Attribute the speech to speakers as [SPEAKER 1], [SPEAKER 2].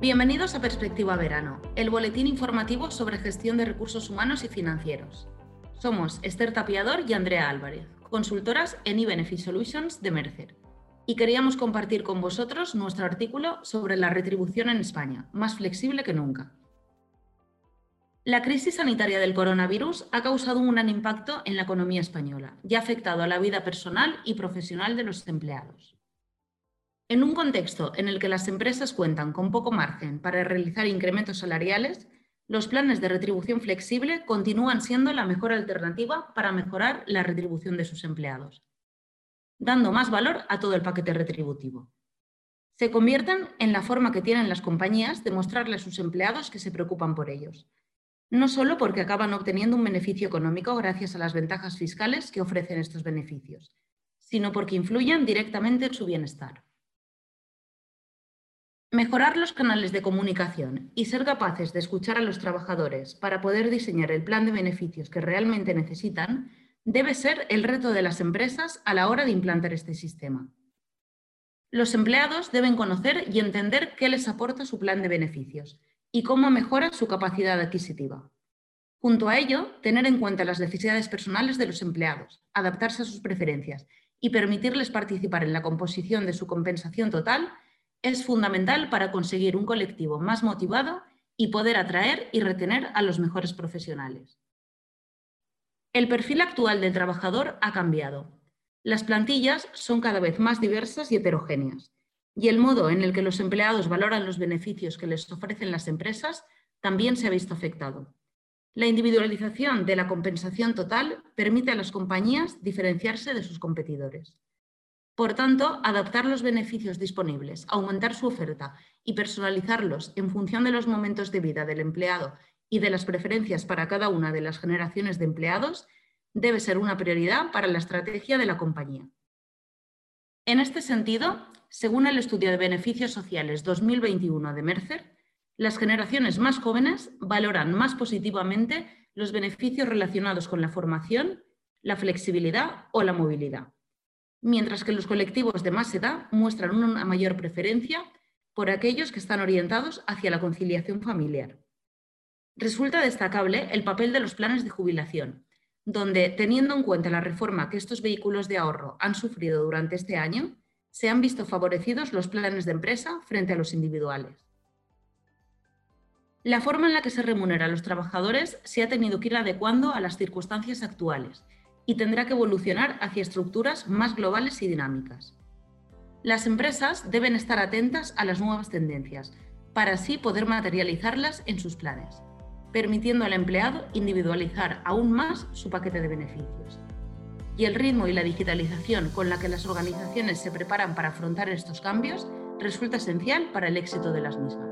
[SPEAKER 1] Bienvenidos a Perspectiva Verano, el boletín informativo sobre gestión de recursos humanos y financieros. Somos Esther Tapiador y Andrea Álvarez, consultoras en eBenefit Solutions de Mercer, y queríamos compartir con vosotros nuestro artículo sobre la retribución en España, más flexible que nunca. La crisis sanitaria del coronavirus ha causado un gran impacto en la economía española y ha afectado a la vida personal y profesional de los empleados. En un contexto en el que las empresas cuentan con poco margen para realizar incrementos salariales, los planes de retribución flexible continúan siendo la mejor alternativa para mejorar la retribución de sus empleados, dando más valor a todo el paquete retributivo. Se convierten en la forma que tienen las compañías de mostrarle a sus empleados que se preocupan por ellos, no solo porque acaban obteniendo un beneficio económico gracias a las ventajas fiscales que ofrecen estos beneficios, sino porque influyen directamente en su bienestar. Mejorar los canales de comunicación y ser capaces de escuchar a los trabajadores para poder diseñar el plan de beneficios que realmente necesitan debe ser el reto de las empresas a la hora de implantar este sistema. Los empleados deben conocer y entender qué les aporta su plan de beneficios y cómo mejora su capacidad adquisitiva. Junto a ello, tener en cuenta las necesidades personales de los empleados, adaptarse a sus preferencias y permitirles participar en la composición de su compensación total es fundamental para conseguir un colectivo más motivado y poder atraer y retener a los mejores profesionales. El perfil actual del trabajador ha cambiado. Las plantillas son cada vez más diversas y heterogéneas, y el modo en el que los empleados valoran los beneficios que les ofrecen las empresas también se ha visto afectado. La individualización de la compensación total permite a las compañías diferenciarse de sus competidores. Por tanto, adaptar los beneficios disponibles, aumentar su oferta y personalizarlos en función de los momentos de vida del empleado y de las preferencias para cada una de las generaciones de empleados debe ser una prioridad para la estrategia de la compañía. En este sentido, según el estudio de beneficios sociales 2021 de Mercer, las generaciones más jóvenes valoran más positivamente los beneficios relacionados con la formación, la flexibilidad o la movilidad mientras que los colectivos de más edad muestran una mayor preferencia por aquellos que están orientados hacia la conciliación familiar. Resulta destacable el papel de los planes de jubilación, donde, teniendo en cuenta la reforma que estos vehículos de ahorro han sufrido durante este año, se han visto favorecidos los planes de empresa frente a los individuales. La forma en la que se remunera a los trabajadores se ha tenido que ir adecuando a las circunstancias actuales y tendrá que evolucionar hacia estructuras más globales y dinámicas. Las empresas deben estar atentas a las nuevas tendencias para así poder materializarlas en sus planes, permitiendo al empleado individualizar aún más su paquete de beneficios. Y el ritmo y la digitalización con la que las organizaciones se preparan para afrontar estos cambios resulta esencial para el éxito de las mismas.